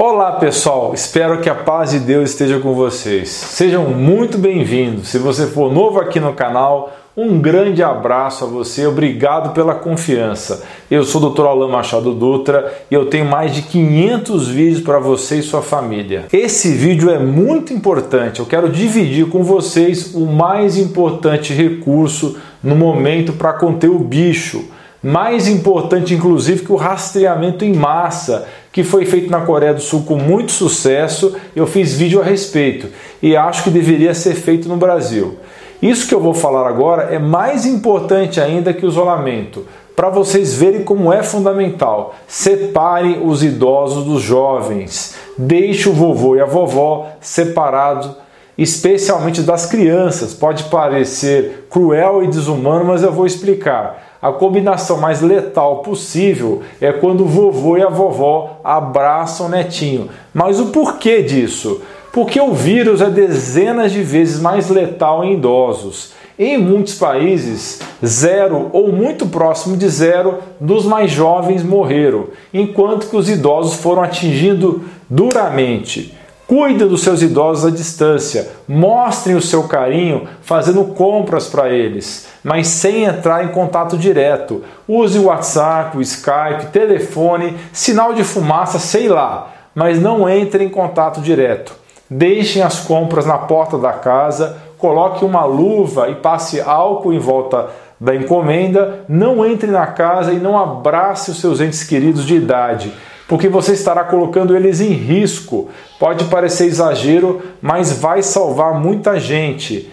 Olá pessoal, espero que a paz de Deus esteja com vocês. Sejam muito bem-vindos. Se você for novo aqui no canal, um grande abraço a você, obrigado pela confiança. Eu sou o Dr. Alain Machado Dutra e eu tenho mais de 500 vídeos para você e sua família. Esse vídeo é muito importante, eu quero dividir com vocês o mais importante recurso no momento para conter o bicho. Mais importante, inclusive, que o rastreamento em massa, que foi feito na Coreia do Sul com muito sucesso. Eu fiz vídeo a respeito e acho que deveria ser feito no Brasil. Isso que eu vou falar agora é mais importante ainda que o isolamento. Para vocês verem como é fundamental, separe os idosos dos jovens. Deixe o vovô e a vovó separados, especialmente das crianças. Pode parecer cruel e desumano, mas eu vou explicar. A combinação mais letal possível é quando o vovô e a vovó abraçam o netinho. Mas o porquê disso? Porque o vírus é dezenas de vezes mais letal em idosos. Em muitos países, zero ou muito próximo de zero dos mais jovens morreram, enquanto que os idosos foram atingidos duramente. Cuide dos seus idosos à distância, mostrem o seu carinho fazendo compras para eles, mas sem entrar em contato direto. Use o WhatsApp, o Skype, telefone, sinal de fumaça, sei lá, mas não entre em contato direto. Deixem as compras na porta da casa, coloque uma luva e passe álcool em volta da encomenda. Não entre na casa e não abrace os seus entes queridos de idade, porque você estará colocando eles em risco. Pode parecer exagero, mas vai salvar muita gente.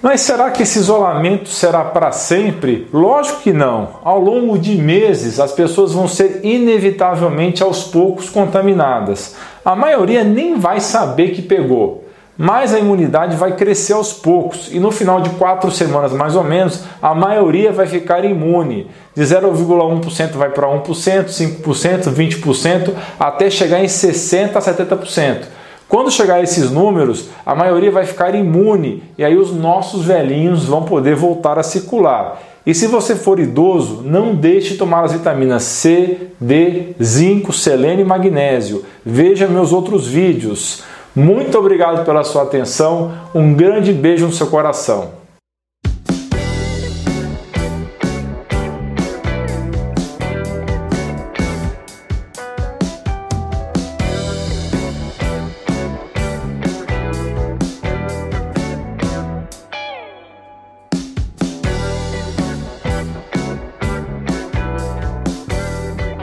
Mas será que esse isolamento será para sempre? Lógico que não. Ao longo de meses, as pessoas vão ser inevitavelmente aos poucos contaminadas. A maioria nem vai saber que pegou, mas a imunidade vai crescer aos poucos e no final de quatro semanas mais ou menos, a maioria vai ficar imune. De 0,1% vai para 1%, 5%, 20%, até chegar em 60% a 70%. Quando chegar a esses números, a maioria vai ficar imune e aí os nossos velhinhos vão poder voltar a circular. E se você for idoso, não deixe de tomar as vitaminas C, D, zinco, selênio e magnésio. Veja meus outros vídeos. Muito obrigado pela sua atenção. Um grande beijo no seu coração.